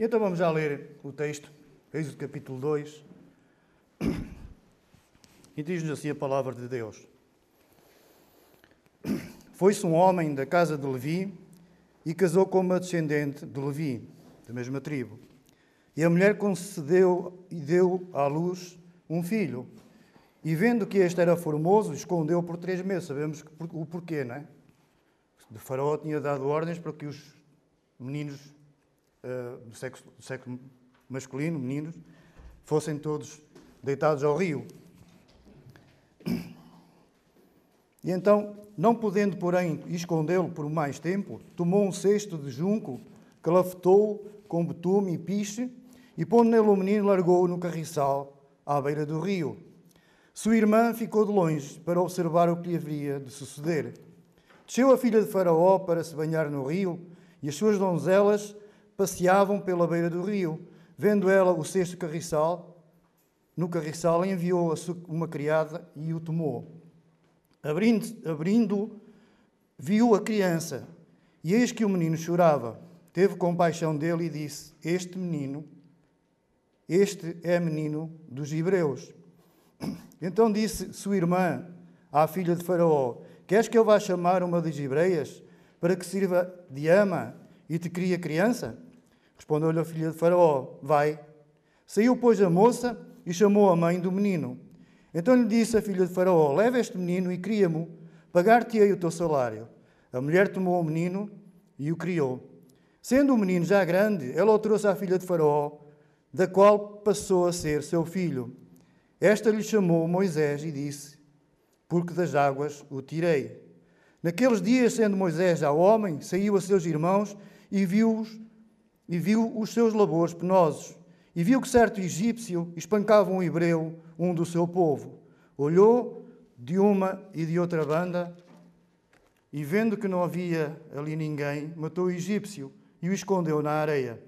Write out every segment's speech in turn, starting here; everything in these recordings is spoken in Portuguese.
Então vamos já ler o texto, Êxodo capítulo 2. E diz-nos assim a palavra de Deus. Foi-se um homem da casa de Levi e casou com uma descendente de Levi, da mesma tribo. E a mulher concedeu e deu à luz um filho. E vendo que este era formoso, escondeu por três meses. Sabemos o porquê, não é? De Faraó tinha dado ordens para que os meninos uh, do, sexo, do sexo masculino, meninos, fossem todos deitados ao rio. E então, não podendo, porém, escondê-lo por mais tempo, tomou um cesto de junco, que lafetou com betume e piche, e pondo nele o menino, largou-o no carriçal, à beira do rio. Sua irmã ficou de longe para observar o que lhe haveria de suceder. Desceu a filha de Faraó para se banhar no rio, e as suas donzelas passeavam pela beira do rio. Vendo ela o cesto carriçal, no carriçal enviou uma criada e o tomou. Abrindo, abrindo, viu a criança, e eis que o menino chorava. Teve compaixão dele e disse: Este menino, este é menino dos hebreus. Então disse sua irmã à filha de Faraó: Queres que eu vá chamar uma das hebreias para que sirva de ama e te crie a criança? Respondeu-lhe a filha de Faraó: Vai. Saiu, pois, a moça e chamou a mãe do menino. Então lhe disse a filha de Faraó: Leva este menino e cria-mo, pagar-te-ei o teu salário. A mulher tomou o menino e o criou. Sendo o menino já grande, ela o trouxe à filha de Faraó, da qual passou a ser seu filho. Esta lhe chamou Moisés e disse: Porque das águas o tirei. Naqueles dias, sendo Moisés já homem, saiu a seus irmãos e viu-os e viu os seus labores penosos e viu que certo egípcio espancava um hebreu, um do seu povo. Olhou de uma e de outra banda e, vendo que não havia ali ninguém, matou o egípcio e o escondeu na areia.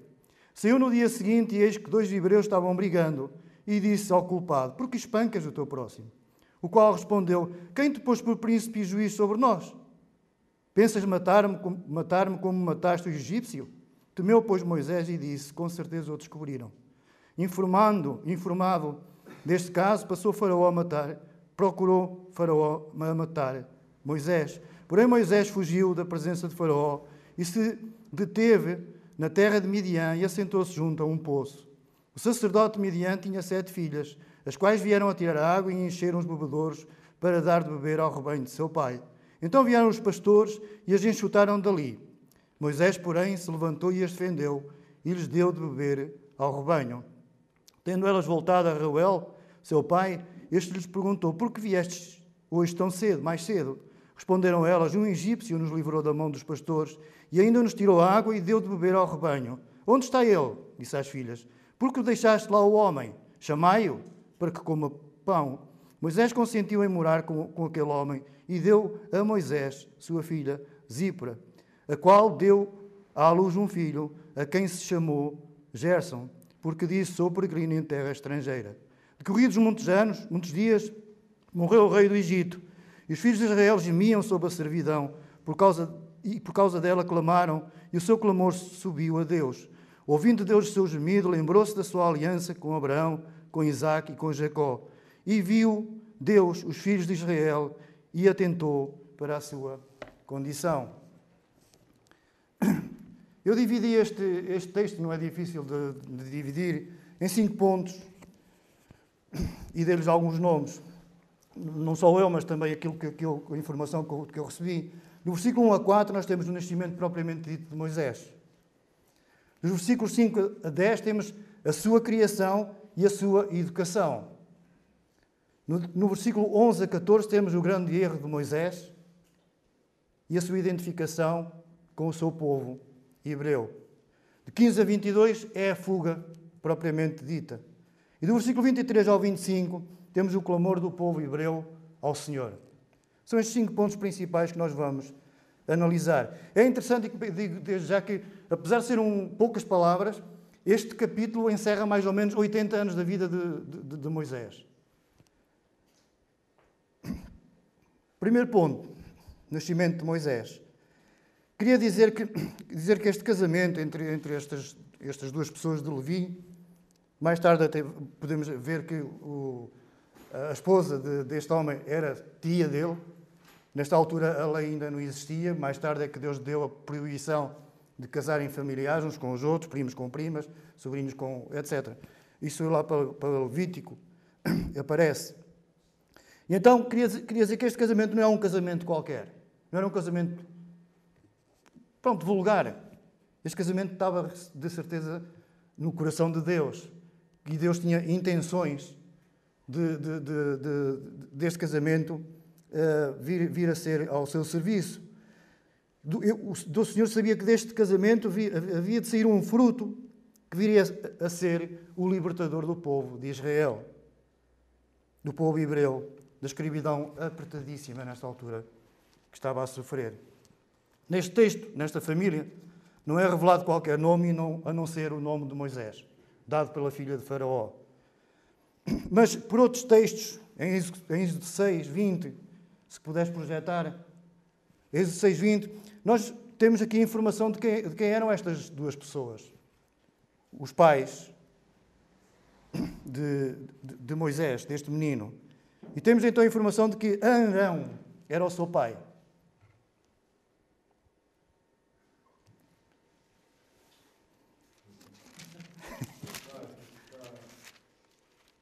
Saiu no dia seguinte e eis que dois hebreus estavam brigando e disse ao culpado: Por que espancas o teu próximo? O qual respondeu: Quem te pôs por príncipe e juiz sobre nós? Pensas matar-me matar como mataste o egípcio? Temeu, pois, Moisés e disse: Com certeza o descobriram. Informando, informado deste caso, passou Faraó a matar, procurou Faraó a matar Moisés. Porém, Moisés fugiu da presença de Faraó e se deteve na terra de Midian e assentou-se junto a um poço. O sacerdote Midian tinha sete filhas, as quais vieram a tirar água e encheram os bebedouros para dar de beber ao rebanho de seu pai. Então vieram os pastores e as enxutaram dali. Moisés, porém, se levantou e as defendeu e lhes deu de beber ao rebanho. Tendo elas voltado a Reuel, seu pai, este lhes perguntou: Por que viestes hoje tão cedo, mais cedo? Responderam elas: Um egípcio nos livrou da mão dos pastores e ainda nos tirou água e deu de beber ao rebanho. Onde está ele? Disse às filhas: Por que deixaste lá o homem? Chamai-o para que coma pão. Moisés consentiu em morar com, com aquele homem e deu a Moisés, sua filha, Zípora, a qual deu à luz um filho, a quem se chamou Gerson porque disse: Sou peregrino em terra estrangeira. Decorridos muitos anos, muitos dias, morreu o rei do Egito, e os filhos de Israel gemiam sob a servidão, por causa, e por causa dela clamaram, e o seu clamor subiu a Deus. Ouvindo Deus o seu gemido, lembrou-se da sua aliança com Abraão, com Isaac e com Jacó, e viu Deus os filhos de Israel e atentou para a sua condição. Eu dividi este, este texto, não é difícil de, de dividir, em cinco pontos e deles alguns nomes. Não só eu, mas também aquilo que, que eu, a informação que eu, que eu recebi. No versículo 1 a 4, nós temos o nascimento propriamente dito de Moisés. Nos versículos 5 a 10, temos a sua criação e a sua educação. No, no versículo 11 a 14, temos o grande erro de Moisés e a sua identificação com o seu povo hebreu. De 15 a 22 é a fuga propriamente dita. E do versículo 23 ao 25 temos o clamor do povo hebreu ao Senhor. São estes cinco pontos principais que nós vamos analisar. É interessante, digo desde já que, apesar de serem poucas palavras, este capítulo encerra mais ou menos 80 anos da vida de, de, de Moisés. Primeiro ponto, nascimento de Moisés. Queria dizer que, dizer que este casamento entre, entre estas estas duas pessoas de Levi. Mais tarde até podemos ver que o, a esposa de, deste homem era tia dele. Nesta altura a lei ainda não existia. Mais tarde é que Deus deu a proibição de casarem familiares uns com os outros, primos com primas, sobrinhos com etc. Isso lá para, para Levítico aparece. E então queria, queria dizer que este casamento não é um casamento qualquer. Não era um casamento, pronto, vulgar. Este casamento estava, de certeza, no coração de Deus. E Deus tinha intenções de, de, de, deste casamento uh, vir, vir, a ser ao seu serviço. Do, eu, o, Senhor sabia que deste casamento havia, de sair um fruto que viria a ser o libertador do povo de Israel, do povo hebreu, da escravidão apertadíssima nesta altura que estava a sofrer. Neste texto, nesta família, não é revelado qualquer nome a não ser o nome de Moisés, dado pela filha de Faraó. Mas por outros textos, em Êxodo 6, 20, se puderes projetar, Êxodo 6, 20, nós temos aqui informação de quem, de quem eram estas duas pessoas. Os pais de, de, de Moisés, deste menino. E temos então a informação de que Arão era o seu pai.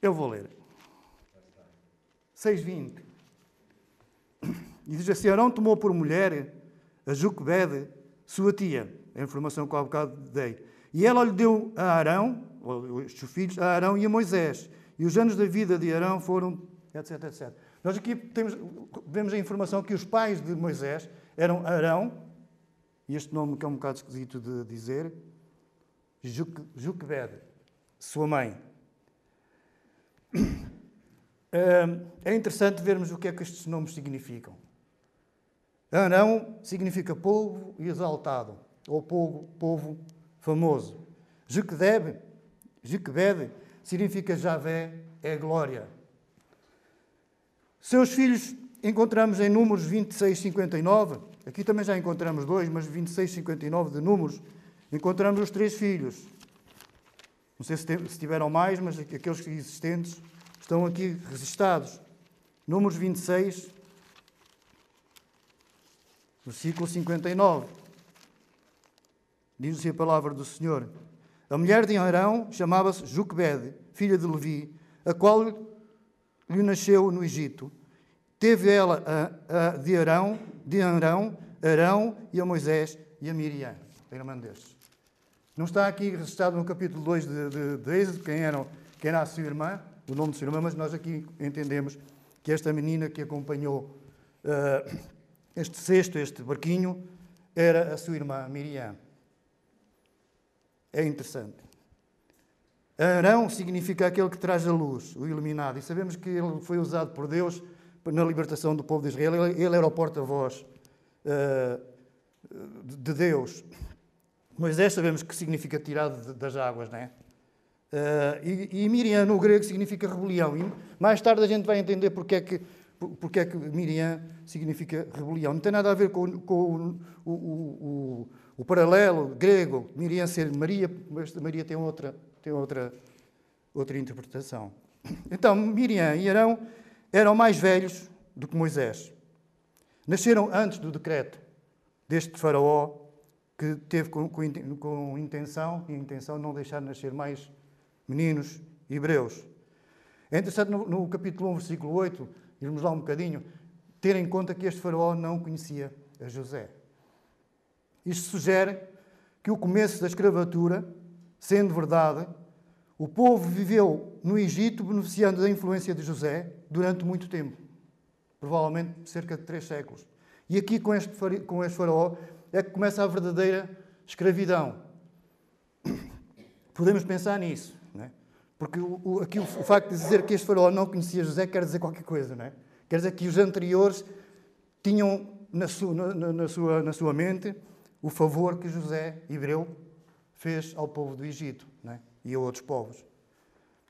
Eu vou ler. 6.20. E diz assim: Arão tomou por mulher a Juquebede, sua tia. A informação que há bocado dei. E ela lhe deu a Arão, os seus filhos, a Arão e a Moisés. E os anos da vida de Arão foram etc, etc. Nós aqui temos, vemos a informação que os pais de Moisés eram Arão, e este nome que é um bocado esquisito de dizer, Juquebed, sua mãe. É interessante vermos o que é que estes nomes significam. Arão significa povo exaltado, ou povo, povo famoso. Juquebed, Juquebed significa Javé é glória. Seus filhos encontramos em Números 26, 59. Aqui também já encontramos dois, mas 26, 59 de Números, encontramos os três filhos. Não sei se tiveram mais, mas aqueles existentes estão aqui registados. Números 26, versículo 59. Diz assim a palavra do Senhor. A mulher de Arão chamava-se Juquebede, filha de Levi, a qual lhe nasceu no Egito. Teve ela a, a de Arão, de Arão, Arão e a Moisés e a Miriam, a irmã destes. Não está aqui registrado no capítulo 2 de, de, de Êxodo quem, era, quem era a sua irmã, o nome de sua irmã, mas nós aqui entendemos que esta menina que acompanhou uh, este cesto, este barquinho, era a sua irmã Miriam. É interessante. Arão significa aquele que traz a luz, o iluminado. E sabemos que ele foi usado por Deus na libertação do povo de Israel. Ele, ele era o porta-voz uh, de Deus. Moisés sabemos que significa tirado das águas, não é? Uh, e, e, Miriam no grego significa rebelião. E mais tarde a gente vai entender porque é que, porque é que Miriam significa rebelião. Não tem nada a ver com, com o, o, o, o, paralelo grego, Miriam ser Maria, mas Maria tem outra tem outra, outra interpretação. Então, Miriam e Arão eram mais velhos do que Moisés. Nasceram antes do decreto deste faraó que teve com, com, com intenção e intenção não deixar nascer mais meninos hebreus. É interessante no, no capítulo 1, versículo 8, irmos lá um bocadinho, ter em conta que este faraó não conhecia a José. Isto sugere que o começo da escravatura Sendo verdade, o povo viveu no Egito beneficiando da influência de José durante muito tempo provavelmente cerca de três séculos. E aqui, com este, com este faraó, é que começa a verdadeira escravidão. Podemos pensar nisso, não é? porque o, aqui o, o, facto de dizer que este faraó não conhecia José quer dizer qualquer coisa, não é? Quer dizer que os anteriores tinham na sua, na, na sua, na sua mente o favor que José, hebreu, fez ao povo do Egito né? e a outros povos.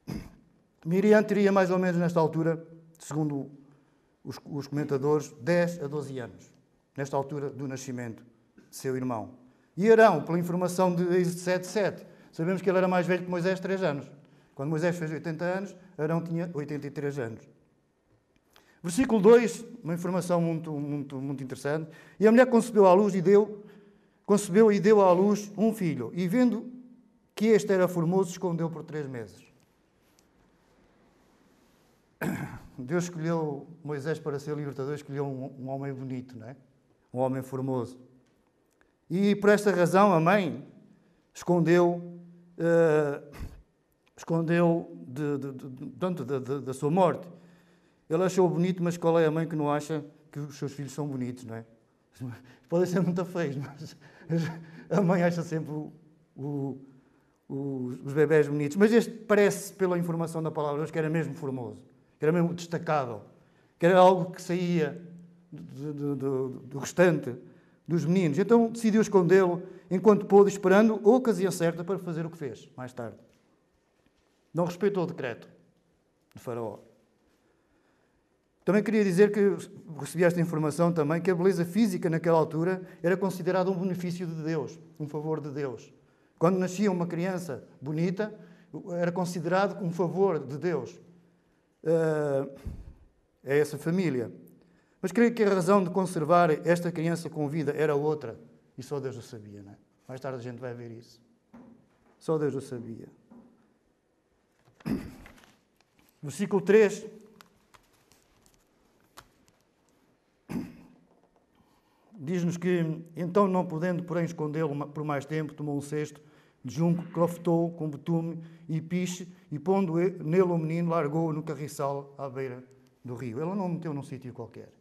Miriam teria mais ou menos nesta altura, segundo os, os, comentadores, 10 a 12 anos, nesta altura do nascimento seu irmão. E Arão, pela informação de Êxodo 7, Sabemos que ele era mais velho que Moisés, 3 anos. Quando Moisés fez 80 anos, Arão tinha 83 anos. Versículo 2, uma informação muito, muito, muito interessante. E a mulher concebeu à luz e deu, concebeu e deu à luz um filho. E vendo que este era formoso, escondeu por três meses. Deus escolheu Moisés para ser libertador, escolheu um, um homem bonito, não é? um homem formoso. E por esta razão a mãe escondeu, uh, escondeu de, de, de, da sua morte. Ele achou bonito, mas qual é a mãe que não acha que os seus filhos são bonitos, não é? Podem ser muito feios, mas a mãe acha sempre o, o, os bebés bonitos. Mas este parece, pela informação da palavra que era mesmo formoso, que era mesmo destacável, que era algo que saía do, do, do, do restante dos meninos. Então decidiu escondê-lo enquanto pôde, esperando a ocasião certa para fazer o que fez mais tarde. Não respeitou o decreto de Faraó. Também queria dizer que recebi esta informação também que a beleza física naquela altura era considerada um benefício de Deus, um favor de Deus. Quando nascia uma criança bonita, era considerado um favor de Deus uh, a essa família. Mas creio que a razão de conservar esta criança com vida era outra. E só Deus o sabia, não é? Mais tarde a gente vai ver isso. Só Deus o sabia. Versículo 3. Diz-nos que, então, não podendo, porém, escondê-lo por mais tempo, tomou um cesto de junco, clafetou com betume e piche, e pondo nele o menino, largou-o no carriçal à beira do rio. Ela não o meteu num sítio qualquer.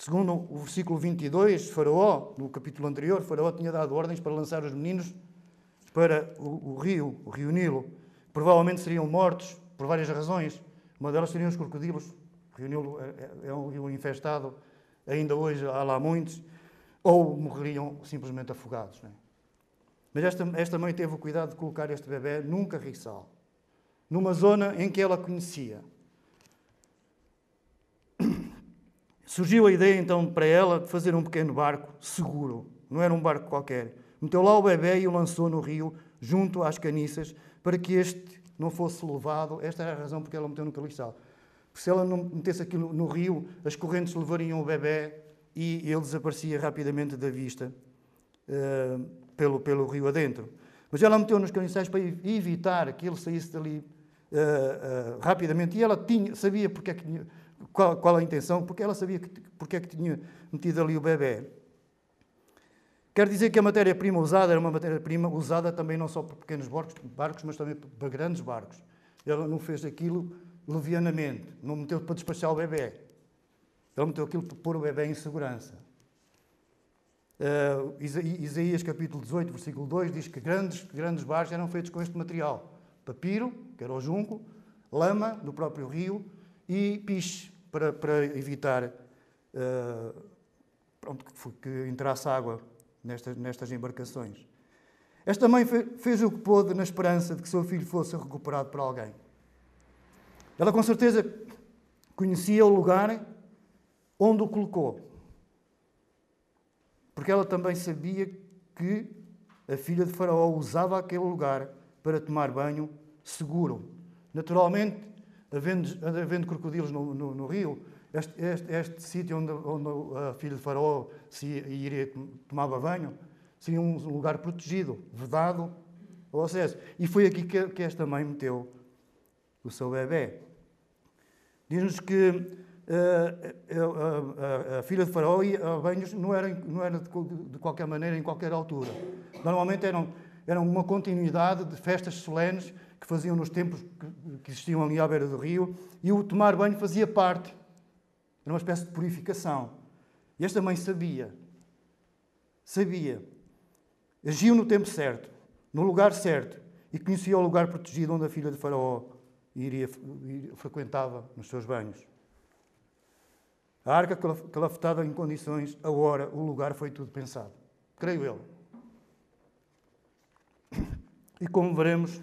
Segundo o versículo 22, Faraó, no capítulo anterior, Faraó tinha dado ordens para lançar os meninos para o, o rio, o rio Nilo. Provavelmente seriam mortos por várias razões. Uma delas seriam os crocodilos. O rio Nilo é, é, é um rio infestado, ainda hoje há lá muitos. Ou morreriam simplesmente afogados. É? Mas esta, esta mãe teve o cuidado de colocar este bebê num carriçal, numa zona em que ela conhecia. Surgiu a ideia então para ela de fazer um pequeno barco seguro, não era um barco qualquer. Meteu lá o bebê e o lançou no rio, junto às caniças, para que este não fosse levado. Esta era a razão porque ela meteu no caliçal. Porque se ela não metesse aquilo no rio, as correntes levariam o bebê e ele desaparecia rapidamente da vista uh, pelo, pelo rio adentro. Mas ela meteu nos caniçais para evitar que ele saísse dali uh, uh, rapidamente. E ela tinha, sabia porque é que qual, qual a intenção, porque ela sabia que, porque é que tinha metido ali o bebê. Quer dizer que a matéria-prima usada era uma matéria-prima usada também não só para pequenos barcos, barcos, mas também para grandes barcos. Ela não fez aquilo levianamente, não meteu para despachar o bebê. Ela meteu aquilo para pôr o bebê em segurança. Uh, Isaías capítulo 18, versículo 2 diz que grandes, grandes barcos eram feitos com este material: papiro, que era o junco, lama do próprio rio, e piche, para, para evitar uh, pronto, que, que entrasse água nestas, nestas embarcações. Esta mãe fez o que pôde na esperança de que seu filho fosse recuperado por alguém. Ela com certeza conhecia o lugar onde o colocou. Porque ela também sabia que a filha de Faraó usava aquele lugar para tomar banho seguro. Naturalmente, havendo, havendo crocodilos no, no, no rio, este, este, este sítio onde, onde, a filha de Faraó se iria tomava banho seria um lugar protegido, vedado ao acesso. E foi aqui que, que esta mãe meteu o seu bebê. Diz-nos que uh, a, a, a, filha de Faraó ia a banhos não era, não era de, de, qualquer maneira, em qualquer altura. Normalmente eram, eram uma continuidade de festas solenes que faziam nos tempos que existiam ali à beira do rio, e o tomar banho fazia parte. Era uma espécie de purificação. E esta mãe sabia. Sabia. Agiu no tempo certo, no lugar certo, e conhecia o lugar protegido onde a filha de Faraó iria, iria frequentava nos seus banhos. A arca calafetada em condições, a hora, o lugar, foi tudo pensado. Creio eu. E como veremos,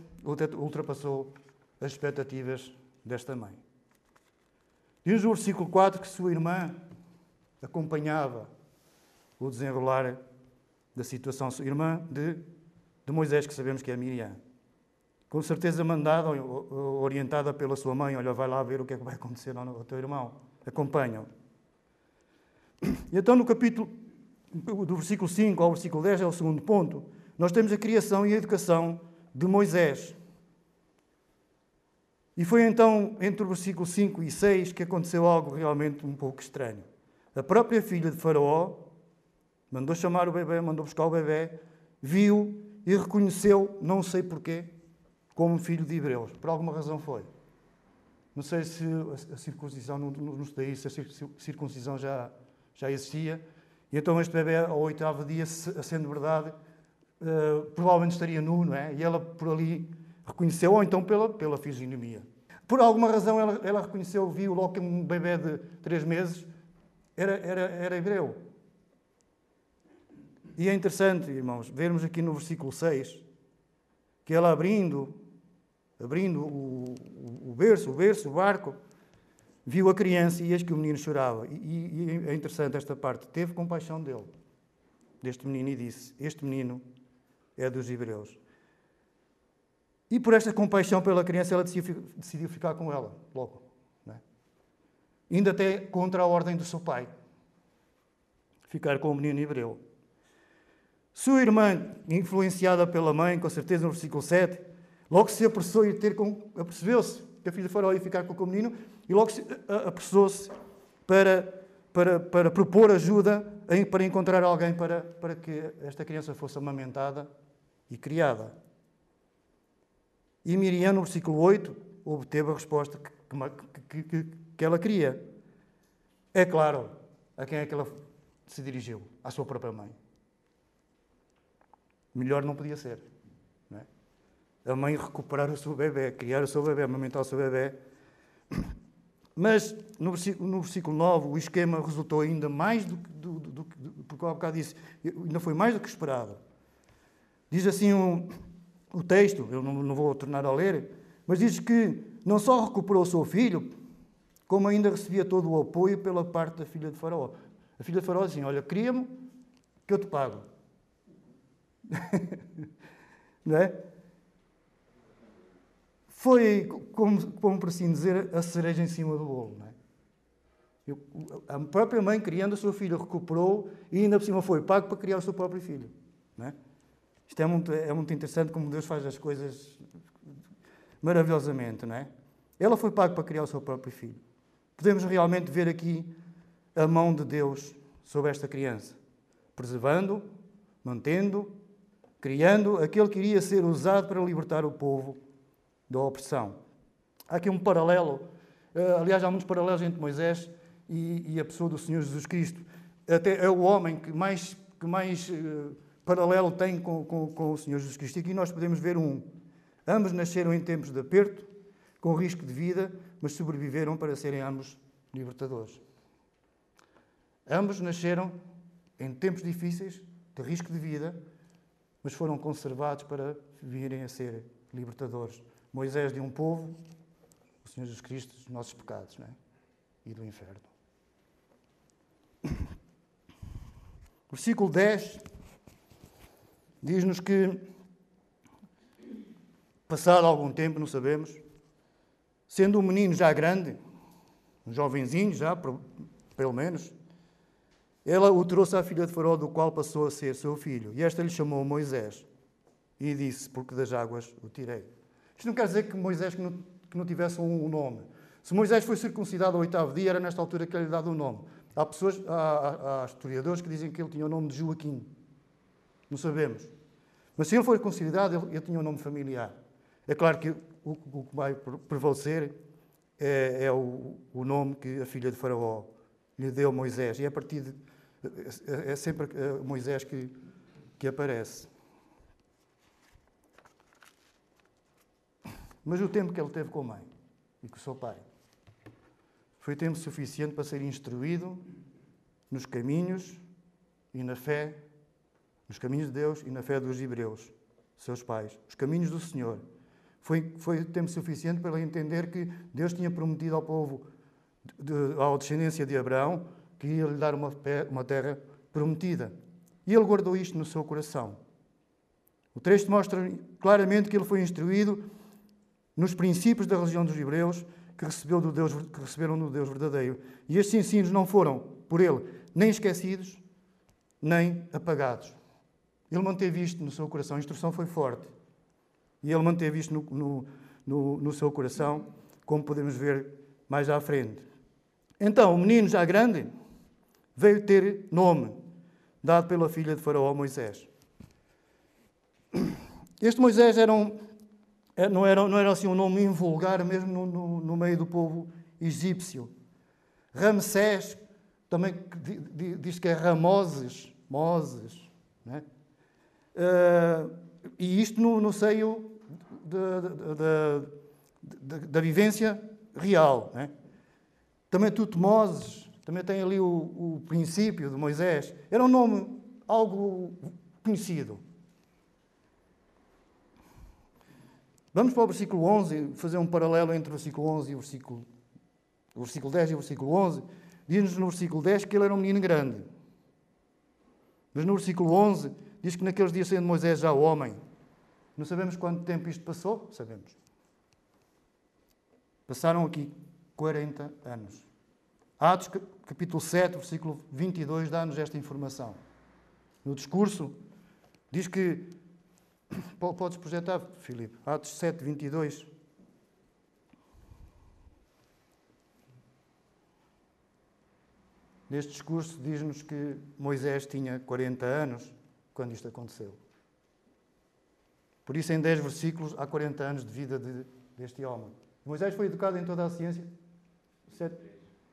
ultrapassou as expectativas desta mãe. Diz o versículo 4 que sua irmã acompanhava o desenrolar da situação, irmã de, de Moisés, que sabemos que é Miriam. Com certeza mandada, orientada pela sua mãe, olha, vai lá ver o que é que vai acontecer ao teu irmão. Acompanham. Então no capítulo, do versículo 5 ao versículo 10, é o segundo ponto, nós temos a criação e a educação de Moisés. E foi então entre o versículo 5 e 6 que aconteceu algo realmente um pouco estranho. A própria filha de Faraó mandou chamar o bebê, mandou buscar o bebê, viu e reconheceu, não sei porquê, como filho de Hebreus. Por alguma razão foi. Não sei se a circuncisão, não, não sei se a circuncisão já, já existia. E então este bebê, ao oitavo dia, sendo verdade, uh, provavelmente estaria nu, não é? E ela por ali reconheceu, ou então pela, pela fisionomia. Por alguma razão ela, ela reconheceu, viu logo que um bebê de três meses era, era, era hebreu. E é interessante, irmãos, vermos aqui no versículo 6 que ela abrindo, abrindo o, o, o berço, o berço, o barco, viu a criança e eis que o menino chorava. E, e, é interessante esta parte. Teve compaixão dele, deste menino, e disse: Este menino é dos hebreus. E por esta compaixão pela criança, ela decidiu ficar com ela, logo. É? Indo até contra a ordem do seu pai. Ficar com o menino hebreu. Sua irmã, influenciada pela mãe, com certeza no versículo 7, logo se apressou e ter com. apercebeu-se que a filha Faraó ia ficar com o menino e logo se apressou-se para, para, para propor ajuda, para encontrar alguém para, para que esta criança fosse amamentada e criada. E Miriam, no versículo 8, obteve a resposta que, que, que, que ela queria. É claro, a quem é que ela se dirigiu? À sua própria mãe. Melhor não podia ser. Não é? A mãe recuperar o seu bebê, criar o seu bebê, amamentar o seu bebê. Mas no versículo, no versículo 9 o esquema resultou ainda mais do que, do, do, do, porque há bocado disse, ainda foi mais do que esperado. Diz assim o texto, eu não, não vou tornar a ler, mas diz que não só recuperou o seu filho, como ainda recebia todo o apoio pela parte da filha de Faraó. A filha de Faraó dizia: Olha, cria-me que eu te pago. não é? Foi, como, como por assim dizer, a cereja em cima do bolo. Não é? Eu, a própria mãe, criando o seu filho, recuperou e ainda por cima foi pago para criar o seu próprio filho. Não é? Isto é muito, é muito interessante como Deus faz as coisas maravilhosamente, não é? Ela foi paga para criar o seu próprio filho. Podemos realmente ver aqui a mão de Deus sobre esta criança, preservando, mantendo, criando aquele que iria ser usado para libertar o povo da opressão. Há aqui um paralelo, eh, aliás, há muitos paralelos entre Moisés e, a pessoa do Senhor Jesus Cristo. Até é o homem que mais, que mais eh, paralelo tem com, com, com o Senhor Jesus Cristo. E aqui nós podemos ver um. Ambos nasceram em tempos de aperto, com risco de vida, mas sobreviveram para serem ambos libertadores. Ambos nasceram em tempos difíceis, de risco de vida, mas foram conservados para virem a ser libertadores. Moisés de um povo, o Senhor Jesus Cristo dos nossos pecados é? e do inferno. Versículo 10 diz-nos que, passado algum tempo, não sabemos, sendo um menino já grande, um jovenzinho já, pelo menos, ela o trouxe à filha de Faraó, do qual passou a ser seu filho. E esta lhe chamou Moisés e disse: Porque das águas o tirei. Isto não quer dizer que Moisés que não, que não tivesse um nome. Se Moisés foi circuncidado ao oitavo dia, era nesta altura que ele lhe dado o um nome. Há pessoas, há, há, historiadores que dizem que ele tinha o nome de Joaquim. Não sabemos. Mas se ele for considerado, ele, ele tinha um nome familiar. É claro que o, o que vai prevalecer é, é o, o, nome que a filha de Faraó lhe deu Moisés. E é a partir de. É, é sempre Moisés que, que aparece. Mas o tempo que ele teve com a mãe e com o seu pai foi tempo suficiente para ser instruído nos caminhos e na fé nos caminhos de Deus e na fé dos hebreus, seus pais, os caminhos do Senhor. Foi, foi tempo suficiente para entender que Deus tinha prometido ao povo, de, à descendência de Abraão, que ia lhe dar uma, uma terra prometida. E ele guardou isto no seu coração. O texto mostra claramente que ele foi instruído nos princípios da religião dos hebreus que, recebeu do Deus, que receberam do Deus verdadeiro. E estes ensinos não foram, por ele, nem esquecidos, nem apagados. Ele manteve isto no seu coração. A instrução foi forte. E ele manteve isto no, no, no, no seu coração, como podemos ver mais à frente. Então, o menino já grande veio ter nome, dado pela filha de Faraó, Moisés. Este Moisés era um, é, não, era, não era assim um nome invulgar, mesmo no, no, no meio do povo egípcio. Ramsés, também diz que é Ramoses, Moses. Né? Uh, e isto no, no seio da, da vivência real. Né? Também Tutmoses, também tem ali o, o princípio de Moisés. Era um nome algo conhecido. Vamos para o versículo 11, fazer um paralelo entre o versículo 11 e o versículo, o versículo 10 e o versículo 11. Diz-nos no versículo 10 que ele era um menino grande. Mas no versículo 11 diz que naqueles dias sendo Moisés já homem. Não sabemos quanto tempo isto passou? Sabemos. Passaram aqui 40 anos. Atos capítulo 7, versículo 22 dá-nos esta informação. No discurso diz que Podes projetar, Filipe. Atos 7, 22. Neste discurso diz-nos que Moisés tinha 40 anos quando isto aconteceu. Por isso, em 10 versículos, há 40 anos de vida de, deste homem. Moisés foi educado em toda a ciência? 7,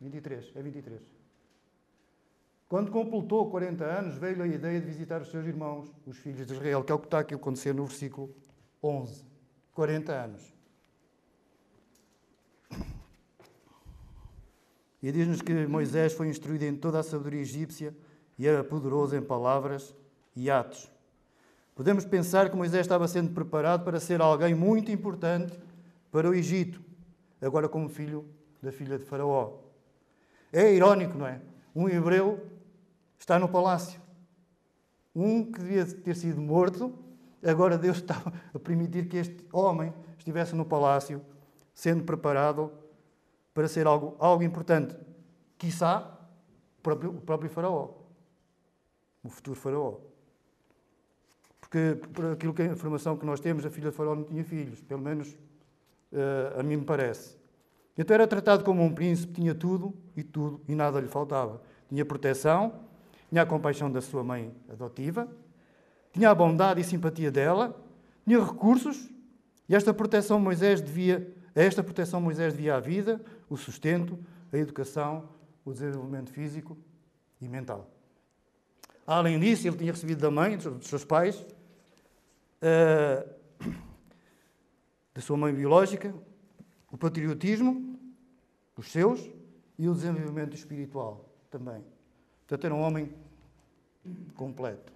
23, é 23. Quando completou 40 anos, veio-lhe a ideia de visitar os seus irmãos, os filhos de Israel, que é o que está aqui a acontecer no versículo 11. 40 anos. E diz-nos que Moisés foi instruído em toda a sabedoria egípcia e era poderoso em palavras e atos. Podemos pensar que Moisés estava sendo preparado para ser alguém muito importante para o Egito, agora como filho da filha de Faraó. É irónico, não é? Um hebreu está no palácio. Um que devia ter sido morto, agora Deus está a permitir que este homem estivesse no palácio, sendo preparado para ser algo, algo importante. Quiçá o próprio, o próprio Faraó, o futuro Faraó. Por aquilo que a informação que nós temos, a filha de Faraó não tinha filhos, pelo menos uh, a mim me parece. Então era tratado como um príncipe, tinha tudo e tudo, e nada lhe faltava. Tinha proteção, tinha a compaixão da sua mãe adotiva, tinha a bondade e simpatia dela, tinha recursos, e esta proteção Moisés devia, a esta proteção Moisés devia a vida, o sustento, a educação, o desenvolvimento físico e mental. Além disso, ele tinha recebido da mãe, dos seus pais, uh, da sua mãe biológica, o patriotismo, os seus, e o desenvolvimento espiritual também. Portanto, era um homem completo.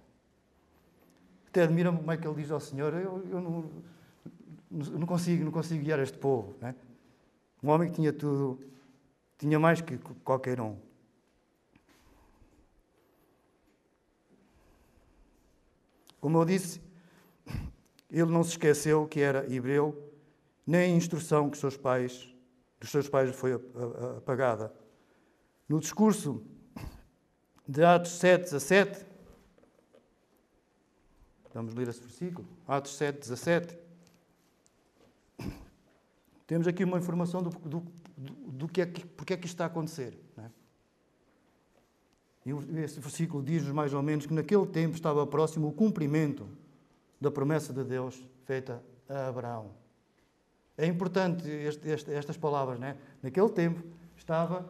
Até admira-me como é que ele diz ao Senhor: Eu, eu não, não, consigo, não consigo guiar este povo. Né? Um homem que tinha tudo, tinha mais que qualquer um. Como eu disse, ele não se esqueceu que era hebreu, nem a instrução que seus pais, dos seus pais foi apagada. No discurso de Atos 7, 17. Vamos ler esse versículo. Atos 7, 17. Temos aqui uma informação do, do, do, do que é que, porque é que isto está a acontecer. É? E esse versículo diz-nos mais ou menos que naquele tempo estava próximo o cumprimento da promessa de Deus feita a Abraão. É importante este, este, estas palavras, é? Naquele tempo estava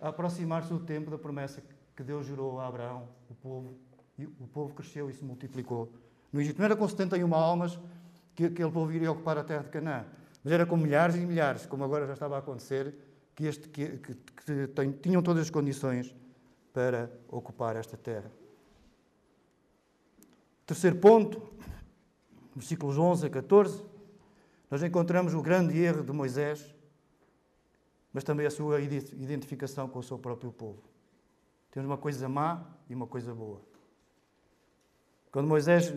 a aproximar-se o tempo da promessa que Deus jurou a Abraão, o povo, e o povo cresceu e se multiplicou. No Egito não era com 71 almas que aquele povo iria ocupar a terra de Canaã, mas era com milhares e milhares, como agora já estava a acontecer, que, este, que, que, que tinham todas as condições para ocupar esta terra. Terceiro ponto, versículos 11 a 14, nós encontramos o grande erro de Moisés, mas também a sua identificação com o seu próprio povo. Temos uma coisa má e uma coisa boa. Quando Moisés,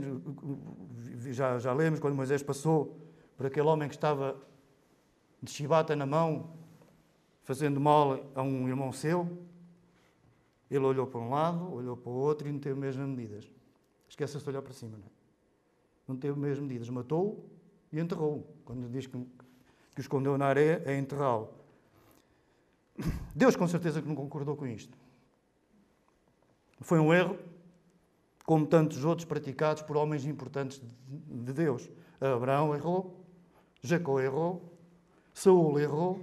já, já lemos, quando Moisés passou por aquele homem que estava de chibata na mão, fazendo mal a um irmão seu, ele olhou para um lado, olhou para o outro e não teve mesmo medidas. Esquece-se de olhar para cima, não é? Não teve mesmo medidas. Matou e enterrou. Quando diz que, que o escondeu na areia, é enterrá-lo. Deus, com certeza, que não concordou com isto. Foi um erro, como tantos outros praticados por homens importantes de Deus. Abraão errou, Jacó errou, Saúl errou,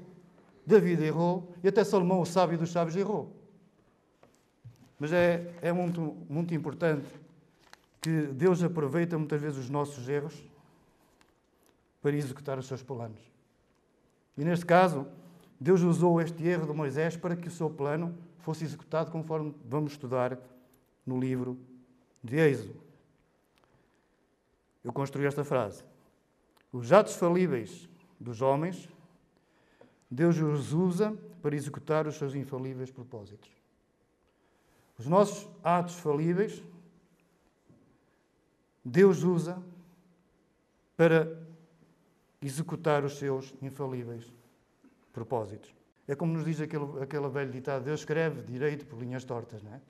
David errou e até Salomão, o sábio dos sábios, errou. Mas é, é muito, muito importante que Deus aproveita muitas vezes os nossos erros para executar os seus planos. E neste caso, Deus usou este erro de Moisés para que o seu plano fosse executado conforme vamos estudar no livro de Êxodo. Eu construí esta frase. Os atos falíveis dos homens, Deus os usa para executar os seus infalíveis propósitos. Os nossos atos falíveis, Deus usa para executar os seus infalíveis propósitos. É como nos diz aquele, aquele velho ditado: Deus escreve direito por linhas tortas, não é?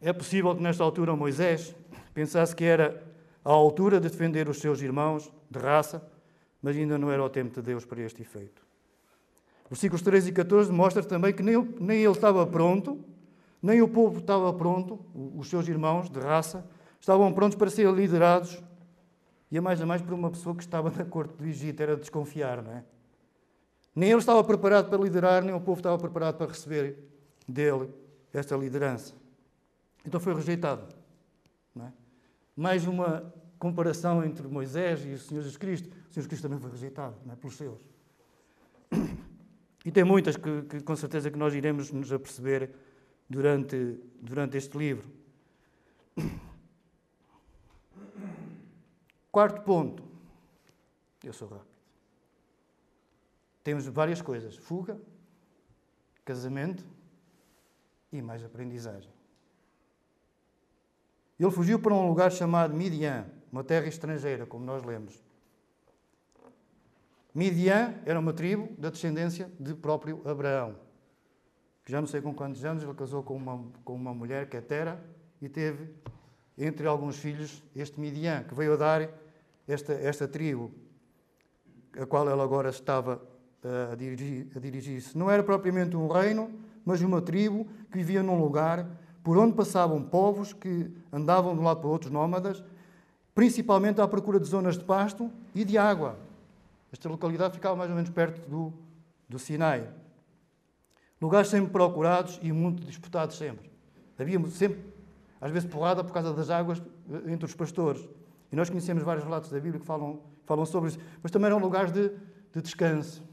É possível que nesta altura Moisés pensasse que era à altura de defender os seus irmãos de raça, mas ainda não era o tempo de Deus para este efeito. Versículos 13 e 14 mostra também que nem, nem ele estava pronto, nem o povo estava pronto, os seus irmãos de raça, estavam prontos para serem liderados, e a mais a mais por uma pessoa que estava na corte do Egito, era desconfiar, não é? Nem ele estava preparado para liderar, nem o povo estava preparado para receber dele esta liderança. Então foi rejeitado. É? Mais uma comparação entre Moisés e o Senhor Jesus Cristo. O Senhor Jesus Cristo também foi rejeitado é? pelos seus. E tem muitas que, que, com certeza que nós iremos nos aperceber durante, durante este livro. Quarto ponto. Eu sou rápido. Temos várias coisas: fuga, casamento e mais aprendizagem. Ele fugiu para um lugar chamado Midian, uma terra estrangeira, como nós lemos. Midian era uma tribo da descendência de próprio Abraão, que já não sei com quantos anos ele casou com uma, com uma mulher que é Tera e teve, entre alguns filhos, este Midian, que veio a dar esta, esta tribo, a qual ela agora estava uh, a dirigir-se. Dirigir não era propriamente um reino, mas uma tribo que vivia num lugar por onde passavam povos que andavam de um lado para outro, nómadas, principalmente à procura de zonas de pasto e de água. Esta localidade ficava mais ou menos perto do, do Sinai. Lugares sempre procurados e muito disputados sempre. Havia sempre, às vezes, porrada por causa das águas eh, entre os pastores. E nós conhecemos vários relatos da Bíblia que falam, falam sobre isso. Mas também eram lugares de, de descanso.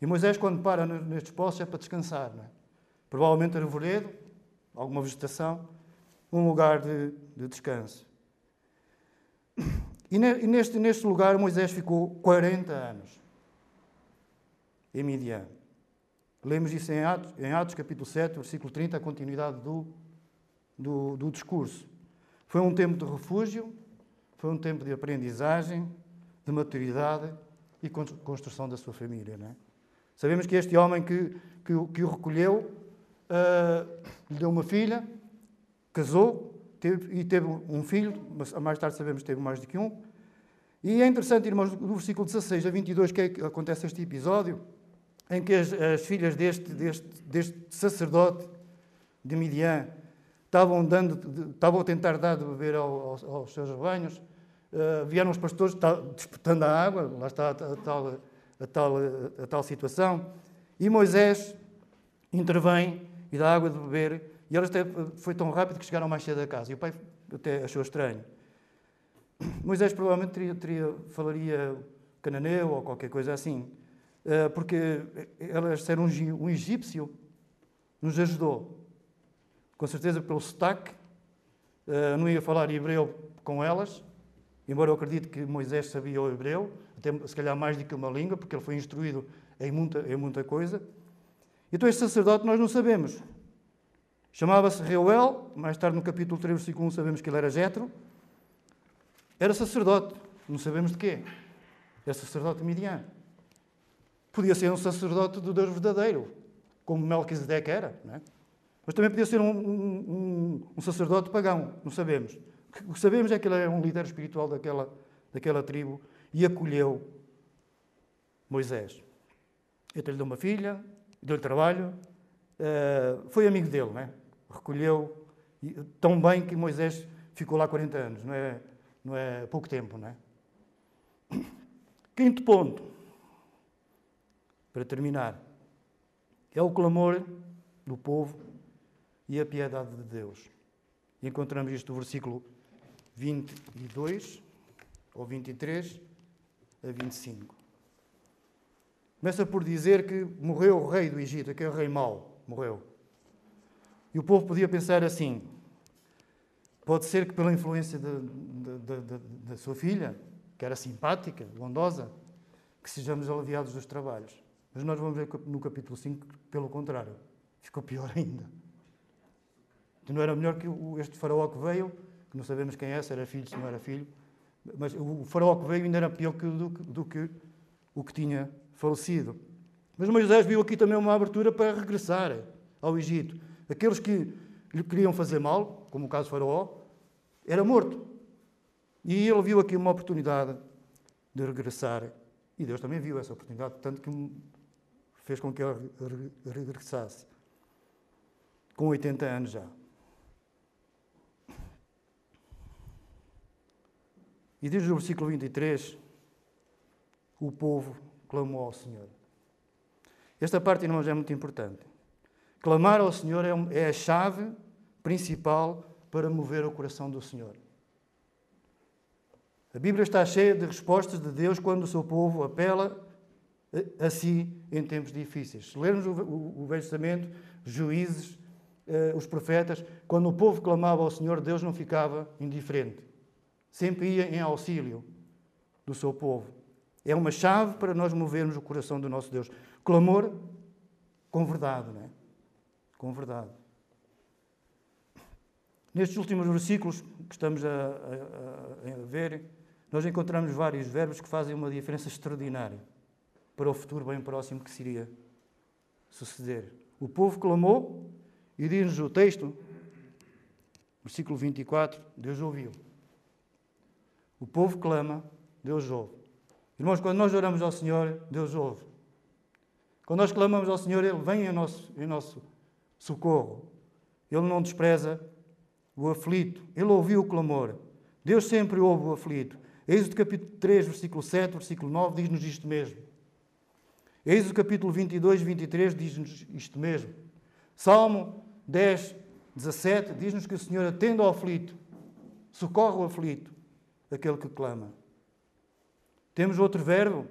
E Moisés, quando para nestes poços, é para descansar. Não é? Provavelmente arvoredo, alguma vegetação, um lugar de, de descanso. E neste, neste lugar Moisés ficou 40 anos, em Midian. Lemos isso em Atos, em Atos, capítulo 7, versículo 30, a continuidade do, do, do discurso. Foi um tempo de refúgio, foi um tempo de aprendizagem, de maturidade e construção da sua família. Não é? Sabemos que este homem que, que, que o recolheu uh, lhe deu uma filha, casou teve, e teve um filho, mas mais tarde sabemos que teve mais do que um. E é interessante, irmãos, do versículo 16 a 22, que, é que acontece este episódio, em que as, as filhas deste, deste, deste, sacerdote de Midian estavam, dando, estavam a tentar dar de beber aos, aos seus rebanhos. Uh, vieram os pastores disputando a água, lá está a, a, tal, a, tal, a tal situação. E Moisés intervém e dá água de beber. E elas até foi tão rápido que chegaram mais cedo a casa. E o pai até achou estranho. Moisés provavelmente teria, teria, falaria cananeu ou qualquer coisa assim, eh, porque elas ser um, um egípcio nos ajudou. Com certeza pelo sotaque, eh, não ia falar hebreu com elas, embora eu acredite que Moisés sabia o hebreu, até se calhar mais do que uma língua, porque ele foi instruído em muita, em muita coisa. Então, este sacerdote nós não sabemos. Chamava-se Reuel, mais tarde no capítulo 3, versículo 1, sabemos que ele era Jetro. Era sacerdote, não sabemos de quê. Era sacerdote midian. Podia ser um sacerdote do Deus verdadeiro, como Melquisedeque era, é? mas também podia ser um, um, um, sacerdote pagão, não sabemos. O que sabemos é que ele era um líder espiritual daquela, daquela tribo e acolheu Moisés. Ele lhe deu uma filha, deu-lhe trabalho, uh, foi amigo dele, não é? recolheu tão bem que Moisés ficou lá 40 anos, não é, não é pouco tempo, não é? Quinto ponto, para terminar, é o clamor do povo e a piedade de Deus. Encontramos isto no versículo 22 ou 23 a 25. Começa por dizer que morreu o rei do Egito, aquele rei mau, morreu. E o povo podia pensar assim: pode ser que pela influência da sua filha, que era simpática, bondosa, que sejamos aliviados dos trabalhos. Mas nós vamos ver no capítulo 5, pelo contrário, ficou pior ainda. Não era melhor que este faraó que veio, que não sabemos quem é, se era filho, se não era filho, mas o faraó que veio ainda era pior do, do que o que tinha falecido. Mas Moisés viu aqui também uma abertura para regressar ao Egito. Aqueles que lhe queriam fazer mal, como o caso Faraó, era morto. E ele viu aqui uma oportunidade de regressar. E Deus também viu essa oportunidade, tanto que fez com que ele regressasse. Com 80 anos já. E diz no versículo 23: o povo clamou ao Senhor. Esta parte, irmãos, é muito importante. Clamar ao Senhor é, é a chave principal para mover o coração do Senhor. A Bíblia está cheia de respostas de Deus quando o seu povo apela a si em tempos difíceis. Se lermos o Velho Testamento, juízes, eh, os profetas, quando o povo clamava ao Senhor, Deus não ficava indiferente. Sempre ia em auxílio do seu povo. É uma chave para nós movermos o coração do nosso Deus. Clamor com verdade, não é? com verdade. Nestes últimos versículos que estamos a, a, a, ver, nós encontramos vários verbos que fazem uma diferença extraordinária para o futuro bem próximo que seria suceder. O povo clamou e diz-nos o texto, versículo 24, Deus ouviu. O povo clama, Deus ouve. Irmãos, quando nós oramos ao Senhor, Deus ouve. Quando nós clamamos ao Senhor, Ele vem em nosso, em nosso socorro. Ele não despreza o aflito. Ele ouviu o clamor. Deus sempre ouve o aflito. Êxodo capítulo 3, versículo 7, versículo 9 diz-nos isto mesmo. Êxodo capítulo 22, 23 diz-nos isto mesmo. Salmo 10, 17 diz-nos que o Senhor atende ao aflito, socorre o aflito, aquele que clama. Temos outro verbo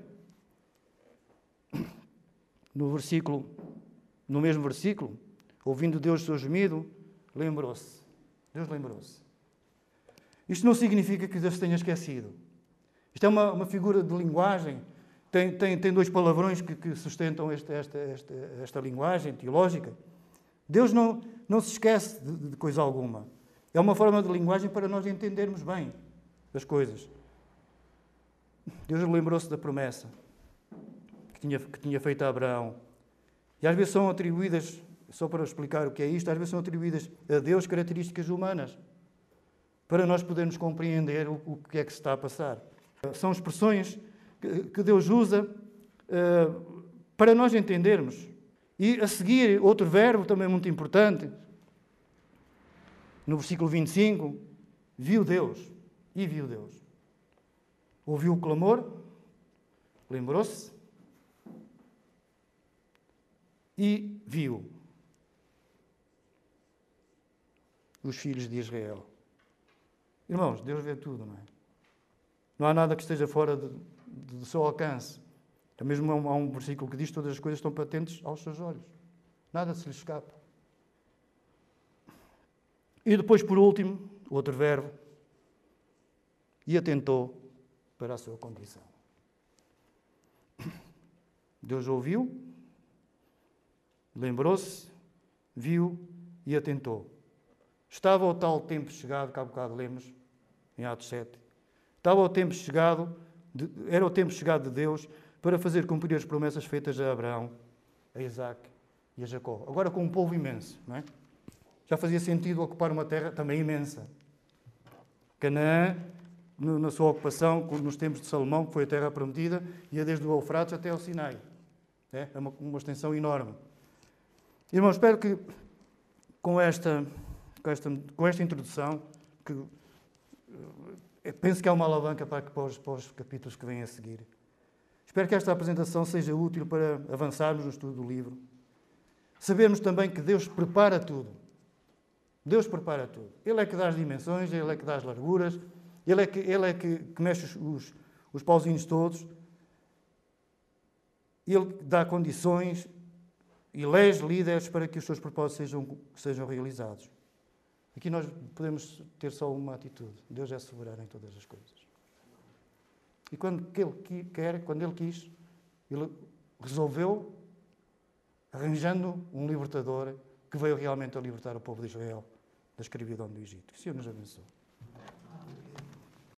no versículo, no mesmo versículo, ouvindo Deus o seu gemido, lembrou-se. Deus lembrou-se. Isto não significa que Deus tenha esquecido. Isto é uma, uma figura de linguagem. Tem, tem, tem dois palavrões que, que sustentam esta, esta, esta, esta, linguagem teológica. Deus não, não se esquece de, de coisa alguma. É uma forma de linguagem para nós entendermos bem as coisas. Deus lembrou-se da promessa que tinha, que tinha feito a Abraão. E às vezes são atribuídas só para explicar o que é isto, às vezes são atribuídas a Deus características humanas, para nós podermos compreender o, o que é que se está a passar. São expressões que, Deus usa uh, para nós entendermos. E a seguir, outro verbo também muito importante, no versículo 25, viu Deus, e viu Deus. Ouviu o clamor, lembrou-se e viu. os filhos de Israel. Irmãos, Deus vê tudo, não é? Não há nada que esteja fora de, do seu alcance. É mesmo há um, versículo que diz todas as coisas estão patentes aos seus olhos. Nada se lhe escapa. E depois, por último, outro verbo, e atentou para a sua condição. Deus ouviu, lembrou-se, viu e atentou. Estava o tal tempo chegado, que há bocado lemos, em Atos 7. Estava o tempo chegado, era o tempo chegado de Deus para fazer cumprir as promessas feitas a Abraão, a Isaac e a Jacó. Agora com um povo imenso, não é? Já fazia sentido ocupar uma terra também imensa. Canaã, na sua ocupação, nos tempos de Salomão, que foi a terra prometida, ia desde o Eufrates até ao Sinai. É, é uma, uma extensão enorme. Irmãos, espero que com esta, com esta, com esta introdução, que penso que é uma alavanca para, para, os, para os capítulos que vêm a seguir. Espero que esta apresentação seja útil para avançarmos no estudo do livro. Sabemos também que Deus prepara tudo. Deus prepara tudo. Ele é que dá as dimensões, Ele é que dá as larguras, Ele é que, ele é que, que mexe os, os pauzinhos todos. Ele dá condições e elege líderes para que os seus propósitos sejam, sejam realizados. Aqui nós podemos ter só uma atitude: Deus é soberano em todas as coisas. E quando Ele quer, quando Ele quis, Ele resolveu, arranjando um libertador que veio realmente a libertar o povo de Israel da escravidão do Egito. Que o Senhor nos abençoe.